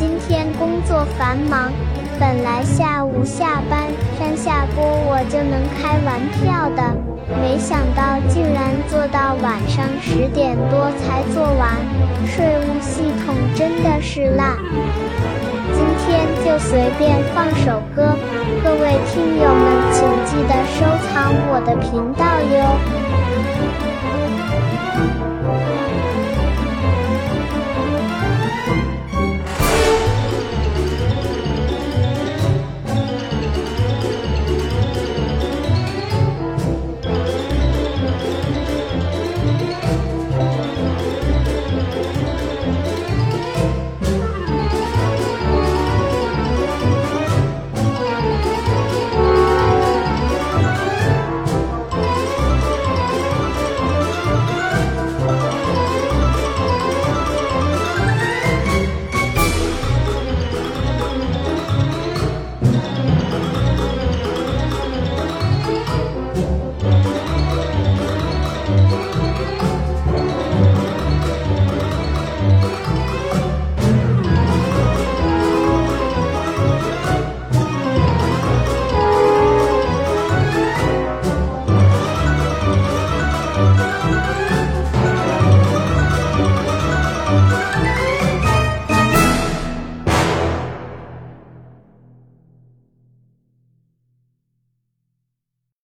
今天工作繁忙，本来下午下班山下播我就能开完票的。没想到竟然做到晚上十点多才做完。税务系统真的是烂，今天就随便放首歌。各位听友们，请记得收藏我的频道哟。